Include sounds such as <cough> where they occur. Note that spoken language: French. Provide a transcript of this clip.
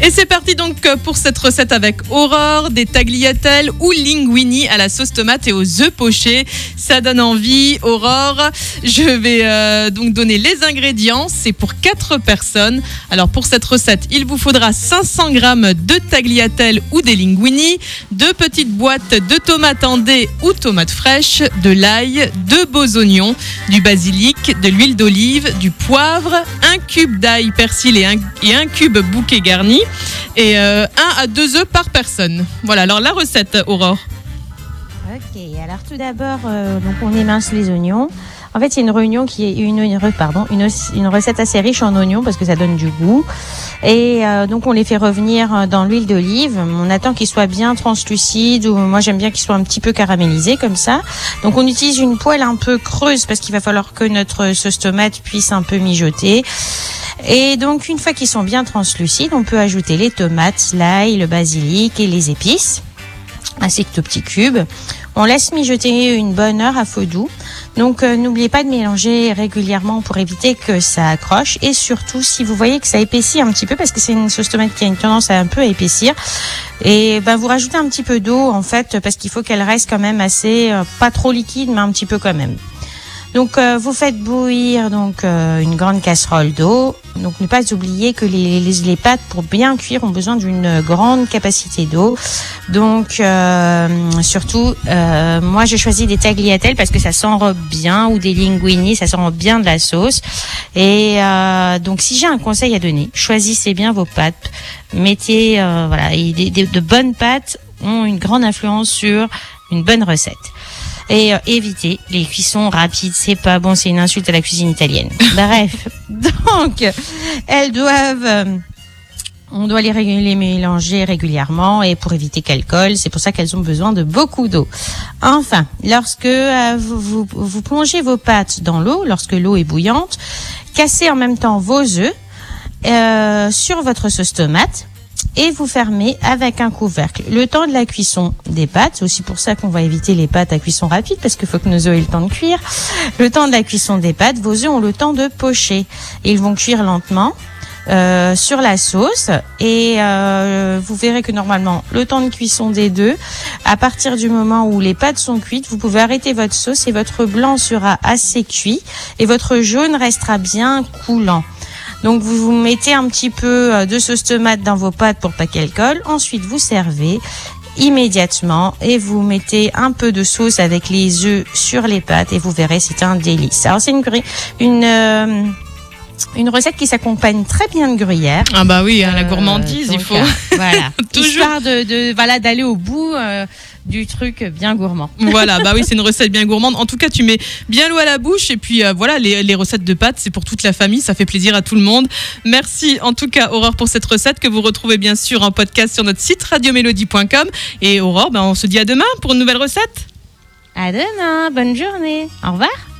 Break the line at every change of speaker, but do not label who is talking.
Et c'est parti donc pour cette recette avec Aurore, des tagliatelles ou linguini à la sauce tomate et aux œufs pochés. Ça donne envie. Aurore, je vais euh, donc donner les ingrédients. C'est pour 4 personnes. Alors pour cette recette, il vous faudra 500 g de tagliatelles ou des linguini, deux petites boîtes de tomates en ou tomates fraîches, de l'ail, deux beaux oignons, du basilic, de l'huile d'olive, du poivre, un cube d'ail, persil et un, cube bouquet garni et euh, un à deux œufs par personne. Voilà, alors la recette, Aurore.
Ok, alors tout d'abord, euh, donc on émince les oignons. En fait, c'est une réunion qui est une, pardon, une, recette assez riche en oignons parce que ça donne du goût. Et euh, donc on les fait revenir dans l'huile d'olive. On attend qu'ils soient bien translucides ou moi j'aime bien qu'ils soient un petit peu caramélisés comme ça. Donc on utilise une poêle un peu creuse parce qu'il va falloir que notre sauce tomate puisse un peu mijoter. Et donc une fois qu'ils sont bien translucides, on peut ajouter les tomates, l'ail, le basilic et les épices ainsi que tout petits cubes. On laisse mijoter une bonne heure à feu doux. Donc euh, n'oubliez pas de mélanger régulièrement pour éviter que ça accroche. Et surtout, si vous voyez que ça épaissit un petit peu, parce que c'est une sauce tomate qui a une tendance à un peu épaissir, et ben vous rajoutez un petit peu d'eau en fait, parce qu'il faut qu'elle reste quand même assez, euh, pas trop liquide, mais un petit peu quand même. Donc euh, vous faites bouillir donc euh, une grande casserole d'eau. Donc ne pas oublier que les, les, les, pâtes pour bien cuire ont besoin d'une grande capacité d'eau. Donc euh, surtout euh, moi j'ai choisi des tagliatelles parce que ça s'enrobe bien ou des linguini, ça s'enrobe bien de la sauce. Et euh, donc si j'ai un conseil à donner, choisissez bien vos pâtes. Mettez voilà, et de, de bonnes pâtes ont une grande influence sur une bonne recette et euh, éviter les cuissons rapides. C'est pas bon, c'est une insulte à la cuisine italienne. <laughs> Bref, donc elles doivent. Euh, on doit les, les, mélanger régulièrement et pour éviter qu'elles collent, c'est pour ça qu'elles ont besoin de beaucoup d'eau. Enfin, lorsque euh, vous, vous, vous, plongez vos pâtes dans l'eau, lorsque l'eau est bouillante, cassez en même temps vos œufs euh, sur votre sauce tomate et vous fermez avec un couvercle. Le temps de la cuisson des pâtes, c'est aussi pour ça qu'on va éviter les pâtes à cuisson rapide parce qu'il faut que nos œufs aient le temps de cuire. Le temps de la cuisson des pâtes, vos œufs ont le temps de pocher. Ils vont cuire lentement. Euh, sur la sauce et euh, vous verrez que normalement le temps de cuisson des deux à partir du moment où les pâtes sont cuites vous pouvez arrêter votre sauce et votre blanc sera assez cuit et votre jaune restera bien coulant donc vous vous mettez un petit peu euh, de sauce tomate dans vos pâtes pour pas qu'elle colle. Ensuite vous servez immédiatement et vous mettez un peu de sauce avec les œufs sur les pâtes et vous verrez c'est un délice. Alors c'est une une euh, une recette qui s'accompagne très bien de gruyère.
Ah bah oui, hein, la gourmandise, il faut. Euh, <laughs>
voilà. Histoire de, de voilà d'aller au bout euh, du truc bien gourmand. <laughs>
Voilà, bah oui, c'est une recette bien gourmande. En tout cas, tu mets bien l'eau à la bouche et puis euh, voilà, les, les, recettes de pâtes, c'est pour toute la famille, ça fait plaisir à tout le monde. Merci en tout cas Aurore pour cette recette que vous retrouvez bien sûr en podcast sur notre site radiomélodie.com et Aurore, bah, on se dit à demain pour une nouvelle recette.
À demain, bonne journée. Au revoir.